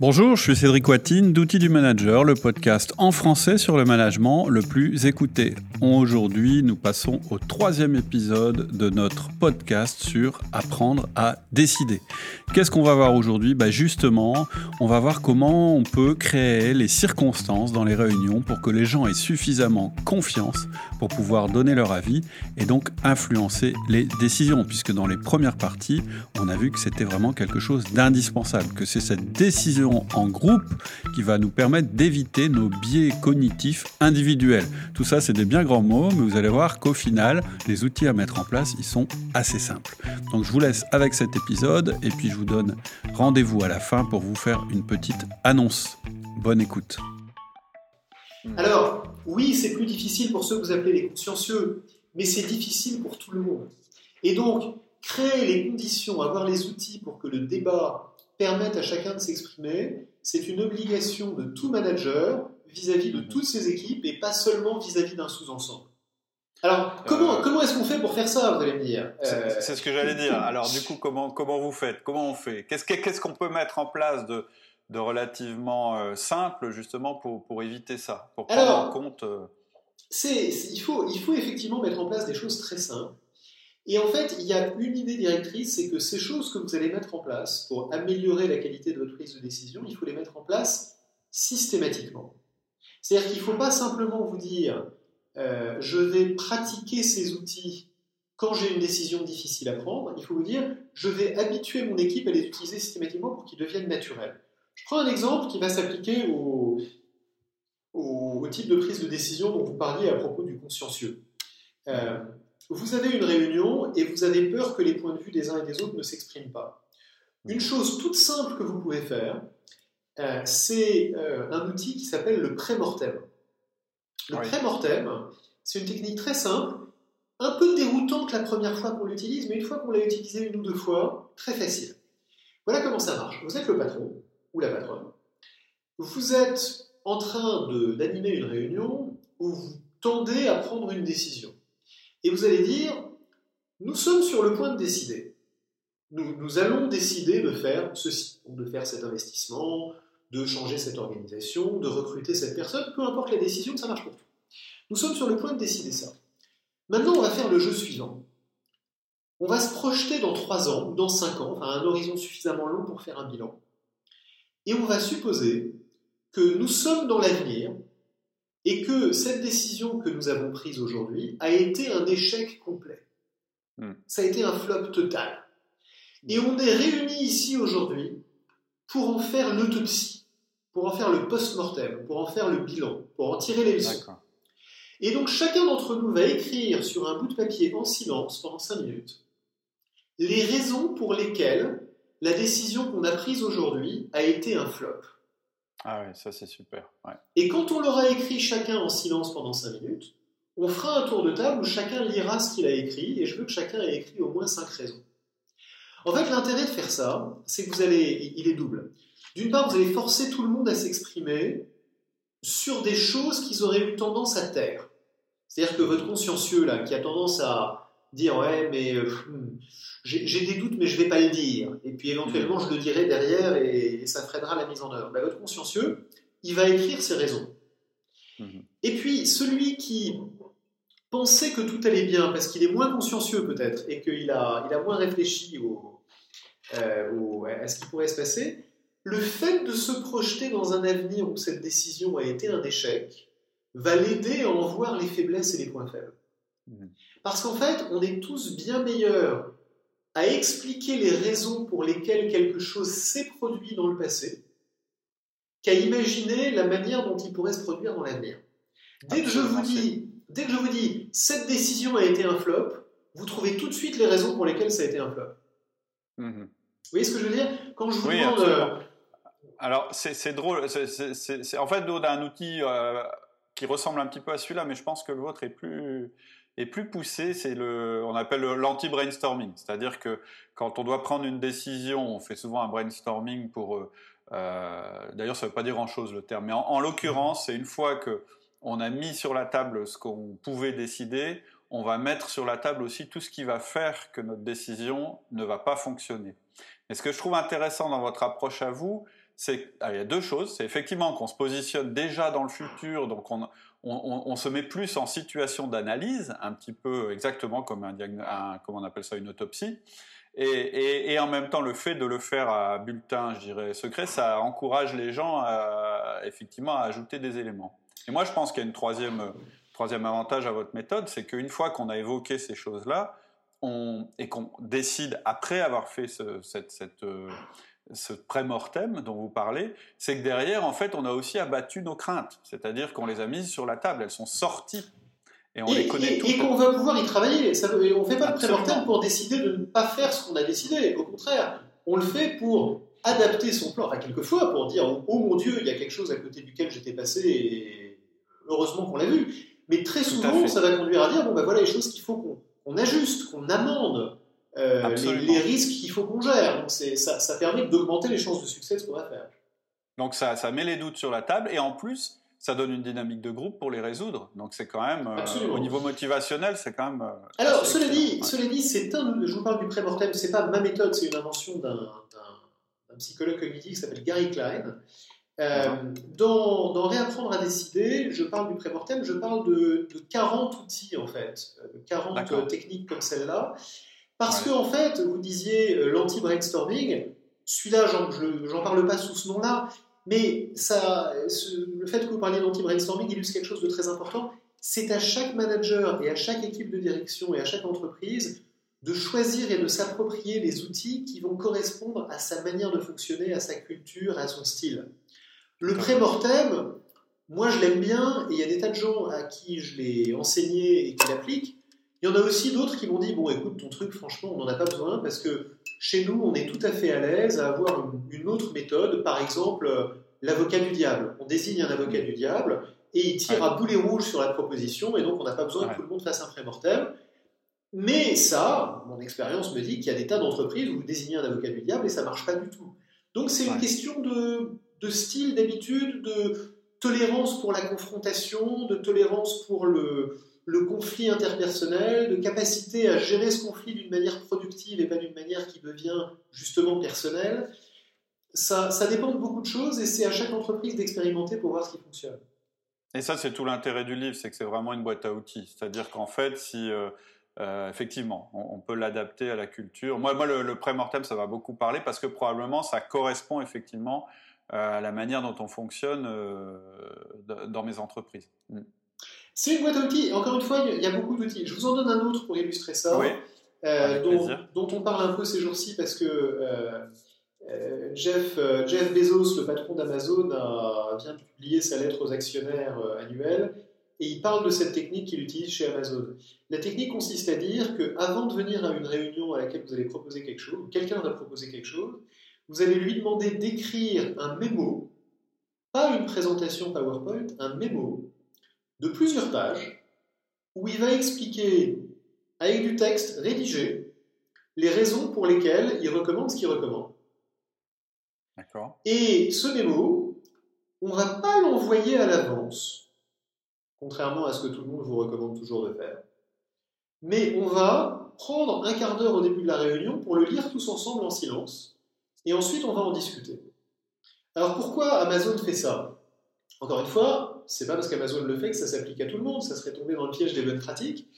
Bonjour, je suis Cédric Watine d'Outils du Manager, le podcast en français sur le management le plus écouté. Aujourd'hui, nous passons au troisième épisode de notre podcast sur apprendre à décider. Qu'est-ce qu'on va voir aujourd'hui? Bah Justement, on va voir comment on peut créer les circonstances dans les réunions pour que les gens aient suffisamment confiance pour pouvoir donner leur avis et donc influencer les décisions, puisque dans les premières parties, on a vu que c'était vraiment quelque chose d'indispensable, que c'est cette décision en groupe qui va nous permettre d'éviter nos biais cognitifs individuels. Tout ça, c'est des bien grands mots, mais vous allez voir qu'au final, les outils à mettre en place, ils sont assez simples. Donc je vous laisse avec cet épisode et puis je vous donne rendez-vous à la fin pour vous faire une petite annonce. Bonne écoute. Alors, oui, c'est plus difficile pour ceux que vous appelez les consciencieux, mais c'est difficile pour tout le monde. Et donc, créer les conditions, avoir les outils pour que le débat permettre à chacun de s'exprimer, c'est une obligation de tout manager vis-à-vis de toutes ses équipes et pas seulement vis-à-vis d'un sous-ensemble. Alors, comment, euh, comment est-ce qu'on fait pour faire ça, vous allez me dire? C'est ce que j'allais dire. Alors, du coup, comment, comment vous faites? Comment on fait? Qu'est-ce qu'on peut mettre en place de, de relativement euh, simple, justement, pour, pour éviter ça? Pour prendre en compte... Euh, il, faut, il faut effectivement mettre en place des choses très simples. Et en fait, il y a une idée directrice, c'est que ces choses que vous allez mettre en place pour améliorer la qualité de votre prise de décision, il faut les mettre en place systématiquement. C'est-à-dire qu'il ne faut pas simplement vous dire euh, je vais pratiquer ces outils quand j'ai une décision difficile à prendre, il faut vous dire je vais habituer mon équipe à les utiliser systématiquement pour qu'ils deviennent naturels. Je prends un exemple qui va s'appliquer au, type de prise de décision dont vous parliez à propos du consciencieux. Euh, vous avez une réunion et vous avez peur que les points de vue des uns et des autres ne s'expriment pas. Une chose toute simple que vous pouvez faire, euh, c'est euh, un outil qui s'appelle le pré-mortem. Le pré-mortem, c'est une technique très simple, un peu déroutante la première fois qu'on l'utilise, mais une fois qu'on l'a utilisé une ou deux fois, très facile. Voilà comment ça marche. Vous êtes le patron ou la patronne. Vous êtes en train d'animer une réunion où vous tendez à prendre une décision. Et vous allez dire, nous sommes sur le point de décider. Nous, allons décider de faire ceci, de faire cet investissement, de changer cette organisation, de recruter cette personne, peu importe la décision, ça marche pour tout. Nous sommes sur le point de décider ça. Maintenant, on va faire le jeu suivant. On va se projeter dans 3 ans ou dans 5 ans, enfin un horizon suffisamment long pour faire un bilan. Et on va supposer que nous sommes dans l'avenir et que cette décision que nous avons prise aujourd'hui a été un échec complet. Hmm. Ça a été un flop total. Et on est réunis ici aujourd'hui pour en faire l'autopsie, pour en faire le post-mortem, pour en faire le bilan, pour en tirer les leçons. Et donc chacun d'entre nous va écrire sur un bout de papier en silence pendant 5 minutes les raisons pour lesquelles la décision qu'on a prise aujourd'hui a été un flop. Ah oui, ça c'est super. Et quand on l'aura écrit chacun en silence pendant 5 minutes, on fera un tour de table où chacun lira ce qu'il a écrit et je veux que chacun ait écrit au moins 5 raisons. En fait, l'intérêt de faire ça, c'est que vous allez, il est double. D'une part, vous allez forcer tout le monde à s'exprimer sur des choses qu'ils auraient eu tendance à taire. C'est-à-dire que votre consciencieux, là, qui a tendance à dire Ouais, mais euh, hmm, j'ai des doutes, mais je ne vais pas le dire. Et puis éventuellement, je le dirai derrière et, ça freinera la mise en œuvre. Ben, votre consciencieux, il va écrire ses raisons. Mhm. Et puis, celui qui pensait que tout allait bien, parce qu'il est moins consciencieux peut-être, et qu'il a, il a moins réfléchi euh, à ce qui pourrait se passer, le fait de se projeter dans un avenir où cette décision a été un échec va l'aider à en voir les faiblesses et les points faibles. Mhm. Parce qu'en fait, on est tous bien meilleurs à expliquer les raisons pour lesquelles quelque chose s'est produit dans le passé qu'à imaginer la manière dont il pourrait se produire dans l'avenir. Dès que je vous dis, dès que je vous dis, cette décision a été un flop, vous trouvez tout de suite les raisons pour lesquelles ça a été un flop. Mhm. Vous voyez ce que je veux dire? Quand je vous demande. Euh, Alors, c'est drôle. en fait, on a un outil euh, qui ressemble un petit peu à celui-là, mais je pense que le vôtre est plus, et plus poussé, c'est le, on appelle l'anti-brainstorming. C'est-à-dire que quand on doit prendre une décision, on fait souvent un brainstorming pour. Euh, euh, d'ailleurs, ça ne veut pas dire grand-chose le terme, mais en, l'occurrence, c'est une fois que on a mis sur la table ce qu'on pouvait décider, on va mettre sur la table aussi tout ce qui va faire que notre décision ne va pas fonctionner. Et ce que je trouve intéressant dans votre approche à vous, c'est ah, il y a deux choses. C'est effectivement qu'on se positionne déjà dans le futur, donc on, on, se met plus en situation d'analyse, un petit peu exactement comme un, on appelle ça une autopsie. Et, en même temps, le fait de le faire à bulletin, je dirais, secret, ça encourage les gens à, effectivement à ajouter des éléments. Et moi, je pense qu'il y a une troisième, troisième avantage à votre méthode, c'est qu'une fois qu'on a évoqué ces choses-là, et qu'on décide, après avoir fait ce, cette, cette, euh, ce pré-mortem dont vous parlez, c'est que derrière, en fait, on a aussi abattu nos craintes. C'est-à-dire qu'on les a mises sur la table, elles sont sorties et on les connaît toutes. Et qu'on va pouvoir y travailler. Ça, on ne fait pas le pré-mortem pour décider de ne pas faire ce qu'on a décidé. Au contraire, on le fait pour adapter son plan. Enfin, quelquefois, pour dire Oh mon Dieu, il y a quelque chose à côté duquel j'étais passé et heureusement qu'on l'a vu. Mais très souvent, ça va conduire à dire Bon, ben voilà les choses qu'il faut qu'on ajuste, qu'on amende. Euh, les, risques qu'il faut qu'on gère. Donc ça, ça permet d'augmenter les chances de succès de ce qu'on va faire. Donc ça, ça met les doutes sur la table et en plus, ça donne une dynamique de groupe pour les résoudre. Donc c'est quand même, euh, au niveau motivationnel, c'est quand même. Euh, Alors, cela dit, cela dit, c'est un, je vous parle du pré-mortem, c'est pas ma méthode, c'est une invention d'un psychologue cognitif qui s'appelle Gary Klein. Euh, dans, dans, Réapprendre à décider, je parle du pré-mortem, je parle de, 40 outils en fait, de 40 techniques comme celle-là. Parce que en fait, vous disiez l'anti-brainstorming, celui-là, j'en parle pas sous ce nom-là, mais ça, le fait que vous parliez d'anti-brainstorming illustre quelque chose de très important. C'est à chaque manager et à chaque équipe de direction et à chaque entreprise de choisir et de s'approprier les outils qui vont correspondre à sa manière de fonctionner, à sa culture, à son style. Le pré-mortem, moi je l'aime bien et il y a des tas de gens à qui je l'ai enseigné et qui l'appliquent. Il y en a aussi d'autres qui m'ont dit Bon, écoute, ton truc, franchement, on n'en a pas besoin parce que chez nous, on est tout à fait à l'aise à avoir une, autre méthode. Par exemple, euh, l'avocat du diable. On désigne un avocat du diable et il tire à boulet rouge sur la proposition et donc on n'a pas besoin que tout le monde fasse un pré-mortem. Mais ça, mon expérience me dit qu'il y a des tas d'entreprises où vous désignez un avocat du diable et ça marche pas du tout. Donc c'est une question de, de style, d'habitude, de tolérance pour la confrontation, de tolérance pour le, le conflit interpersonnel, de capacité à gérer ce conflit d'une manière productive et pas d'une manière qui devient justement personnelle. Ça, ça dépend de beaucoup de choses et c'est à chaque entreprise d'expérimenter pour voir ce qui fonctionne. Et ça, c'est tout l'intérêt du livre, c'est que c'est vraiment une boîte à outils. C'est-à-dire qu'en fait, si euh, euh, effectivement, on, peut l'adapter à la culture. Moi, moi le, pré-mortem, ça va beaucoup parler parce que probablement ça correspond effectivement euh, à la manière dont on fonctionne dans mes entreprises. Mm. C'est une boîte à outils. Encore une fois, il y a beaucoup d'outils. Je vous en donne un autre pour illustrer ça, euh, dont, on parle un peu ces jours-ci parce que euh, euh, Jeff, Jeff, Bezos, le patron d'Amazon, vient de publier sa lettre aux actionnaires annuelle et il parle de cette technique qu'il utilise chez Amazon. La technique consiste à dire qu'avant de venir à une réunion à laquelle vous allez proposer quelque chose, quelqu'un va proposer quelque chose, vous allez lui demander d'écrire un mémo, pas une présentation PowerPoint, un mémo de plusieurs pages où il va expliquer avec du texte rédigé les raisons pour lesquelles il recommande ce qu'il recommande. Et ce mémo, on ne va pas l'envoyer à l'avance, contrairement à ce que tout le monde vous recommande toujours de faire, mais on va prendre un quart d'heure au début de la réunion pour le lire tous ensemble en silence, et ensuite on va en discuter. Alors pourquoi Amazon fait ça? Encore une fois, c'est pas parce qu'Amazon le fait que ça s'applique à tout le monde, ça serait tombé dans le piège des bonnes pratiques.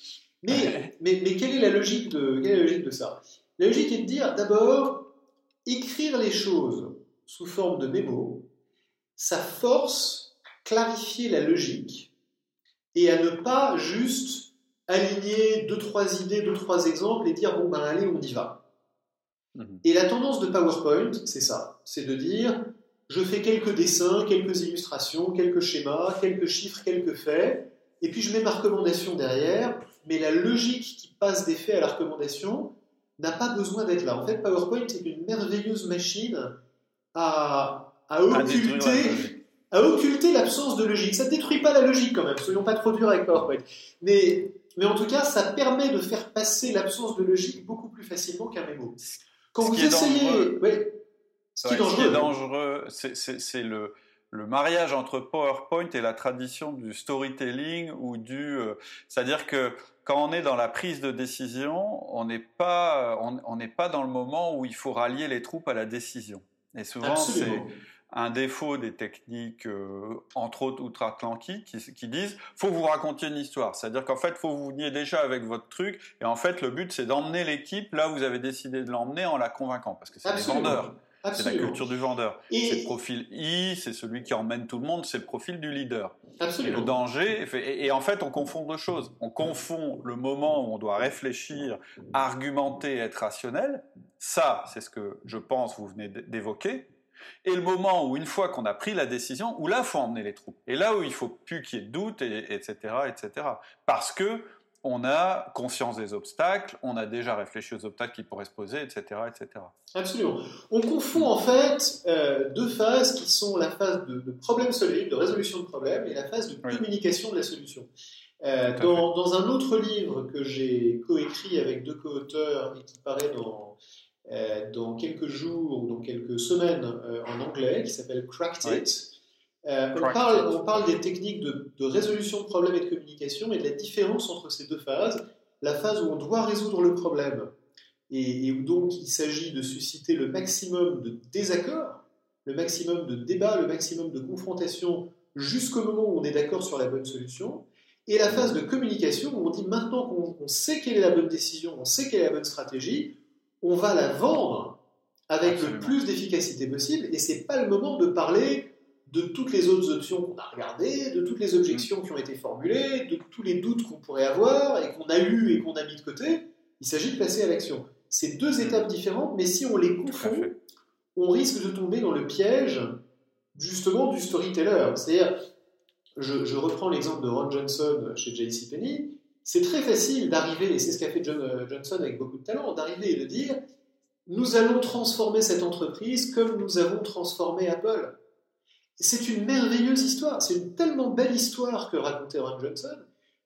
Mais, mais, mais quelle, est la logique de, quelle est la logique de ça? La logique est de dire d'abord, écrire les choses sous forme de mémo, ça force clarifier la logique et à ne pas juste aligner deux, trois idées, deux, trois exemples et dire bon ben allez, on y va. Mhm. Et la tendance de PowerPoint, c'est ça, c'est de dire je fais quelques dessins, quelques illustrations, quelques schémas, quelques chiffres, quelques faits, et puis je mets ma recommandation derrière, mais la logique qui passe des faits à la recommandation n'a pas besoin d'être là. En fait, PowerPoint est une merveilleuse machine à, occulter, à occulter l'absence de logique. Ça ne détruit pas la logique quand même, soyons pas trop durs avec PowerPoint. Mais, mais en tout cas, ça permet de faire passer l'absence de logique beaucoup plus facilement qu'un mémo. Quand vous essayez... Ce qui est dangereux, c'est le, le mariage entre PowerPoint et la tradition du storytelling ou du, euh, c'est-à-dire que quand on est dans la prise de décision, on n'est pas, on n'est pas dans le moment où il faut rallier les troupes à la décision. Et souvent, c'est un défaut des techniques, euh, entre autres outre-Atlantique, qui, qui, disent faut vous raconter une histoire. C'est-à-dire qu'en fait, faut vous veniez déjà avec votre truc, et en fait, le but, c'est d'emmener l'équipe là où vous avez décidé de l'emmener en la convainquant, parce que c'est des vendeurs. C'est la culture du vendeur. C'est le profil I, c'est celui qui emmène tout le monde, c'est le profil du leader. Absolument. Et le danger, et, et, en fait, on confond deux choses. On confond le moment où on doit réfléchir, argumenter, être rationnel. Ça, c'est ce que je pense vous venez d'évoquer. Et le moment où, une fois qu'on a pris la décision, où là, il faut emmener les troupes. Et là où il faut plus qu'il y ait de doute, et, etc., etc. Parce que on a conscience des obstacles, on a déjà réfléchi aux obstacles qui pourraient se poser, etc. etc. Absolument. On confond en fait euh, deux phases qui sont la phase de, de problème solving, de résolution de problème, et la phase de communication de la solution. Euh, dans, dans, un autre livre que j'ai coécrit avec deux co-auteurs et qui paraît dans, euh, dans quelques jours ou dans quelques semaines en anglais, qui s'appelle Cracked It, euh, on, parle, on, parle, des techniques de, de, résolution de problèmes et de communication et de la différence entre ces deux phases. La phase où on doit résoudre le problème et, et où donc il s'agit de susciter le maximum de désaccords, le maximum de débats, le maximum de confrontation jusqu'au moment où on est d'accord sur la bonne solution. Et la phase de communication où on dit maintenant qu'on sait quelle est la bonne décision, on sait quelle est la bonne stratégie, on va la vendre avec Absolument. le plus d'efficacité possible et c'est pas le moment de parler de toutes les autres options qu'on a regardées, de toutes les objections qui ont été formulées, de tous les doutes qu'on pourrait avoir et qu'on a eu et qu'on a mis de côté. Il s'agit de passer à l'action. C'est deux étapes différentes, mais si on les confond, on risque de tomber dans le piège justement du storyteller. C'est-à-dire, je, je, reprends l'exemple de Ron Johnson chez JCPenney, c'est très facile d'arriver, et c'est ce qu'a fait John euh, Johnson avec beaucoup de talent, d'arriver et de dire nous allons transformer cette entreprise comme nous avons transformé Apple. C'est une merveilleuse histoire, c'est une tellement belle histoire que racontait Ron Johnson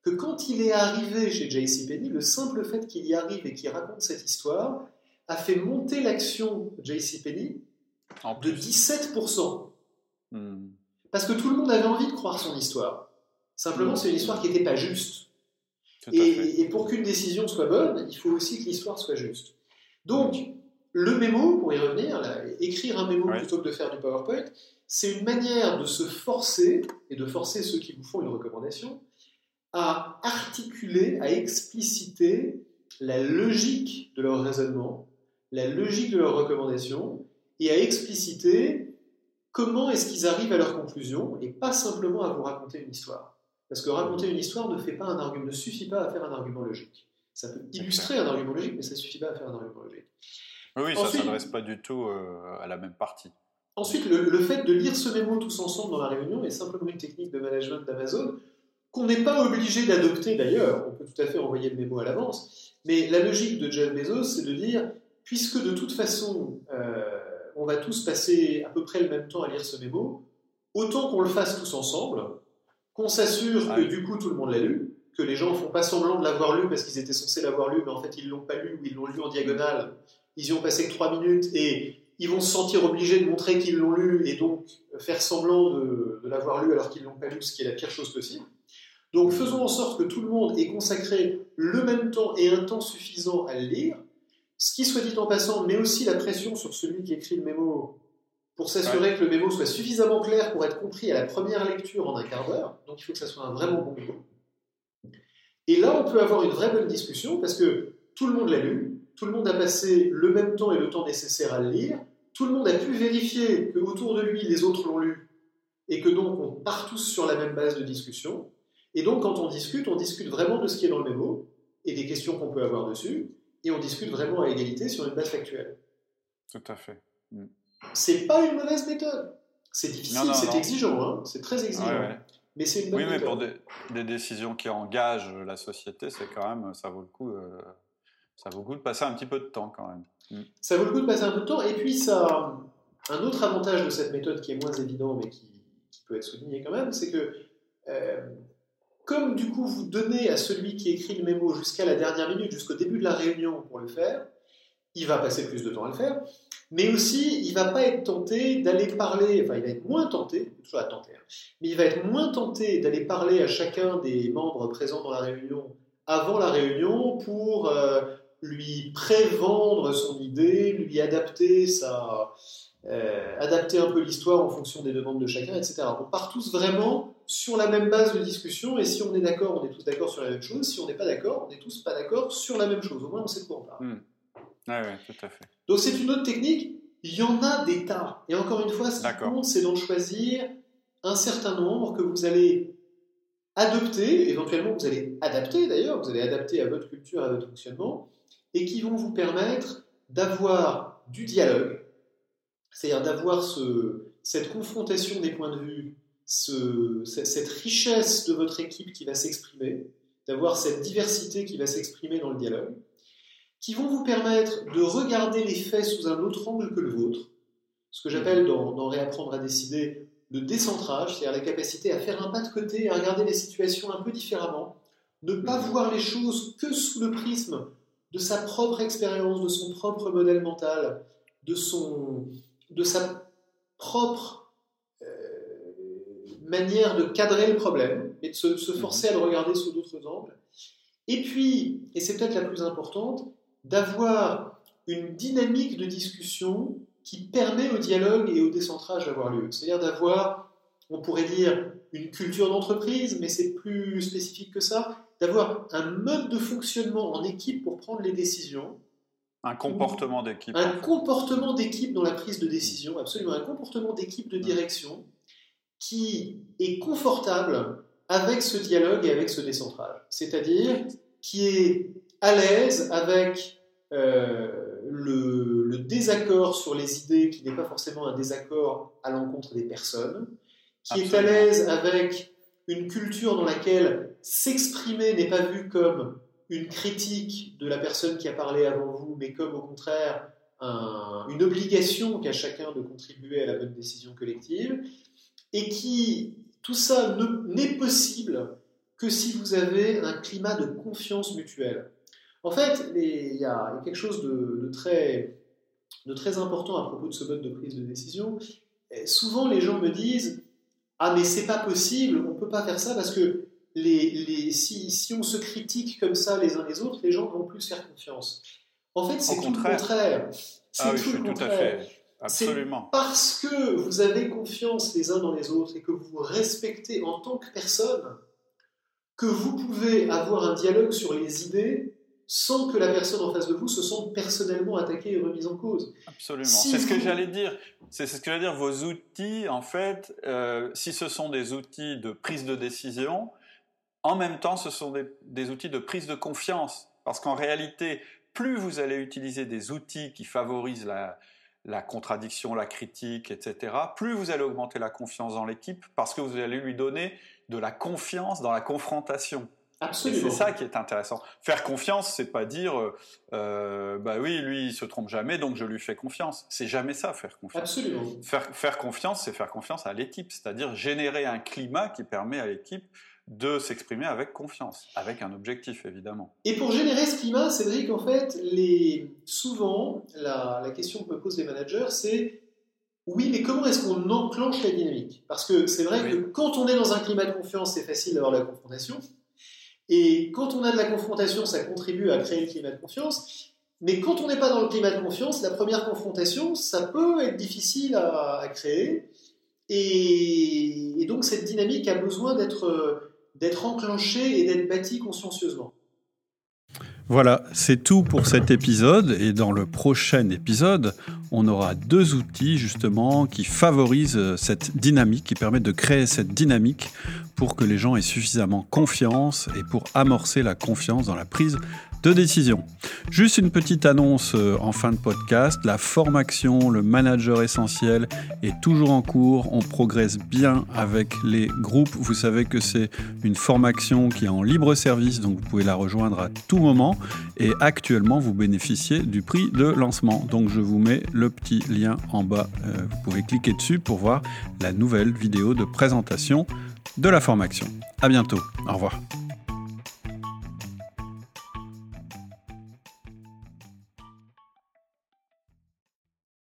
que quand il est arrivé chez JCPenney, le simple fait qu'il y arrive et qu'il raconte cette histoire a fait monter l'action JCPenney de 17%. Hmm. Parce que tout le monde avait envie de croire son histoire. Simplement, hmm. c'est une histoire qui n'était pas juste. Et, et, pour qu'une décision soit bonne, il faut aussi que l'histoire soit juste. Donc, le mémo, pour y revenir, là, écrire un mémo ouais. plutôt que de faire du PowerPoint, c'est une manière de se forcer, et de forcer ceux qui vous font une recommandation, à articuler, à expliciter la logique de leur raisonnement, la logique de leur recommandation, et à expliciter comment est-ce qu'ils arrivent à leur conclusion, et pas simplement à vous raconter une histoire. Parce que raconter une histoire ne fait pas un argument, ne suffit pas à faire un argument logique. Ça peut illustrer un argument logique, mais ça ne suffit pas à faire un argument logique. Oui, Ensuite, ça ne s'adresse pas du tout euh, à la même partie. Ensuite, le, le, fait de lire ce mémo tous ensemble dans la réunion est simplement une technique de management d'Amazon qu'on n'est pas obligé d'adopter d'ailleurs. On peut tout à fait envoyer le mémo à l'avance. Mais la logique de Jeff Bezos, c'est de dire, puisque de toute façon, euh, on va tous passer à peu près le même temps à lire ce mémo, autant qu'on le fasse tous ensemble, qu'on s'assure que du coup tout le monde l'a lu, que les gens ne font pas semblant de l'avoir lu parce qu'ils étaient censés l'avoir lu, mais en fait ils ne l'ont pas lu ou ils l'ont lu en diagonale, ils y ont passé que 3 minutes et ils vont se sentir obligés de montrer qu'ils l'ont lu et donc faire semblant de, de l'avoir lu alors qu'ils ne l'ont pas lu, ce qui est la pire chose possible. Donc faisons en sorte que tout le monde ait consacré le même temps et un temps suffisant à le lire, ce qui soit dit en passant met aussi la pression sur celui qui écrit le mémo pour s'assurer ouais. que le mémo soit suffisamment clair pour être compris à la première lecture en un quart d'heure. Donc il faut que ça soit un vraiment bon mémo. Et là, on peut avoir une vraie bonne discussion parce que tout le monde l'a lu, tout le monde a passé le même temps et le temps nécessaire à le lire, tout le monde a pu vérifier que autour de lui, les autres l'ont lu et que donc on part tous sur la même base de discussion. Et donc quand on discute, on discute vraiment de ce qui est dans le mémo et des questions qu'on peut avoir dessus, et on discute vraiment à égalité sur une base factuelle. Tout à fait. Mm. C'est pas une mauvaise méthode. C'est difficile, c'est exigeant, hein c'est très exigeant. Ouais, ouais. Mais c'est une bonne oui, méthode. mais pour des, des, décisions qui engagent la société, c'est quand même, ça vaut le coup. Euh, ça vaut le coup de passer un petit peu de temps quand même. Mm. Ça vaut le coup de passer un peu de temps. Et puis, ça, un autre avantage de cette méthode qui est moins évident, mais qui, peut être souligné quand même, c'est que euh, comme du coup vous donnez à celui qui écrit le mémo jusqu'à la dernière minute, jusqu'au début de la réunion pour le faire, il va passer plus de temps à le faire, mais aussi il va pas être tenté d'aller parler, enfin il va être moins tenté, toujours à tenter, hein, mais il va être moins tenté d'aller parler à chacun des membres présents dans la réunion avant la réunion pour euh, lui prévendre son idée, lui adapter sa, adapter un peu l'histoire en fonction des demandes de chacun, etc. On part tous vraiment sur la même base de discussion, et si on est d'accord, on est tous d'accord sur la même chose. Si on n'est pas d'accord, on est tous pas d'accord sur la même chose. Au moins, on sait de quoi on parle. Hmm. Oui, tout à fait. Donc, c'est une autre technique. Il y en a des tas. Et encore une fois, ce qui compte, c'est d'en choisir un certain nombre que vous allez adopter, éventuellement vous allez adapter d'ailleurs, vous allez adapter à votre culture, à votre fonctionnement, et qui vont vous permettre d'avoir du dialogue, c'est-à-dire d'avoir ce, cette confrontation des points de vue, ce, cette richesse de votre équipe qui va s'exprimer, d'avoir cette diversité qui va s'exprimer dans le dialogue, qui vont vous permettre de regarder les faits sous un autre angle que le vôtre, ce que j'appelle dans, dans Réapprendre à décider le décentrage, c'est-à-dire la capacité à faire un pas de côté, à regarder les situations un peu différemment, ne pas mhm. voir les choses que sous le prisme de sa propre expérience, de son propre modèle mental, de, son, de sa propre euh, manière de cadrer le problème, et de se, mhm. forcer à le regarder sous d'autres angles. Et puis, et c'est peut-être la plus importante, d'avoir une dynamique de discussion qui permet au dialogue et au décentrage d'avoir lieu. C'est-à-dire d'avoir, on pourrait dire, une culture d'entreprise, mais c'est plus spécifique que ça, d'avoir un mode de fonctionnement en équipe pour prendre les décisions. Un comportement d'équipe. Un comportement d'équipe dans la prise de décision, absolument. Un comportement d'équipe de direction qui est confortable avec ce dialogue et avec ce décentrage. C'est-à-dire qui est à l'aise avec euh, le, le, désaccord sur les idées, qui n'est pas forcément un désaccord à l'encontre des personnes, qui est à l'aise avec une culture dans laquelle s'exprimer n'est pas vu comme une critique de la personne qui a parlé avant vous, mais comme au contraire une obligation qu'a chacun de contribuer à la bonne décision collective, et qui, tout ça n'est possible que si vous avez un climat de confiance mutuelle. En fait, il y, a quelque chose de, très, important à propos de ce mode de prise de décision. souvent, les gens me disent Ah, mais c'est pas possible, on peut pas faire ça parce que les, les, si, si, on se critique comme ça les uns les autres, les gens vont plus faire confiance. En fait, c'est tout le contraire. C'est ah tout le contraire. Absolument. Parce que vous avez confiance les uns dans les autres et que vous vous respectez en tant que personne que vous pouvez avoir un dialogue sur les idées sans que la personne en face de vous se sente personnellement attaquée et remise en cause. Absolument. c'est ce que j'allais dire. C'est ce que j'allais dire. Vos outils, en fait, euh, si ce sont des outils de prise de décision, en même temps, ce sont des, des outils de prise de confiance. Parce qu'en réalité, plus vous allez utiliser des outils qui favorisent la, la contradiction, la critique, etc., plus vous allez augmenter la confiance dans l'équipe parce que vous allez lui donner de la confiance dans la confrontation. Absolument. C'est ça qui est intéressant. Faire confiance, c'est pas dire, euh, euh, bah oui, lui, il se trompe jamais, donc je lui fais confiance. C'est jamais ça, faire confiance. Absolument. Faire, faire confiance, c'est faire confiance à l'équipe, c'est-à-dire générer un climat qui permet à l'équipe de s'exprimer avec confiance, avec un objectif évidemment. Et pour générer ce climat, Cédric, en fait, les... souvent, la, la question que me posent les managers, c'est oui, mais comment est-ce qu'on enclenche la dynamique? Parce que c'est vrai que quand on est dans un climat de confiance, c'est facile d'avoir la confrontation. Et quand on a de la confrontation, ça contribue à créer le climat de confiance. Mais quand on n'est pas dans le climat de confiance, la première confrontation, ça peut être difficile à, créer. Et, et, donc cette dynamique a besoin d'être enclenchée et d'être bâtie consciencieusement. Voilà, c'est tout pour cet épisode et dans le prochain épisode, on aura deux outils justement qui favorisent cette dynamique, qui permettent de créer cette dynamique pour que les gens aient suffisamment confiance et pour amorcer la confiance dans la prise de décision. Juste une petite annonce euh, en fin de podcast. La formation, le manager essentiel est toujours en cours. On progresse bien avec les groupes. Vous savez que c'est une formation qui est en libre service, donc vous pouvez la rejoindre à tout moment. Et actuellement, vous bénéficiez du prix de lancement. Donc je vous mets le petit lien en bas. Euh, vous pouvez cliquer dessus pour voir la nouvelle vidéo de présentation de la formation. À bientôt. Au revoir.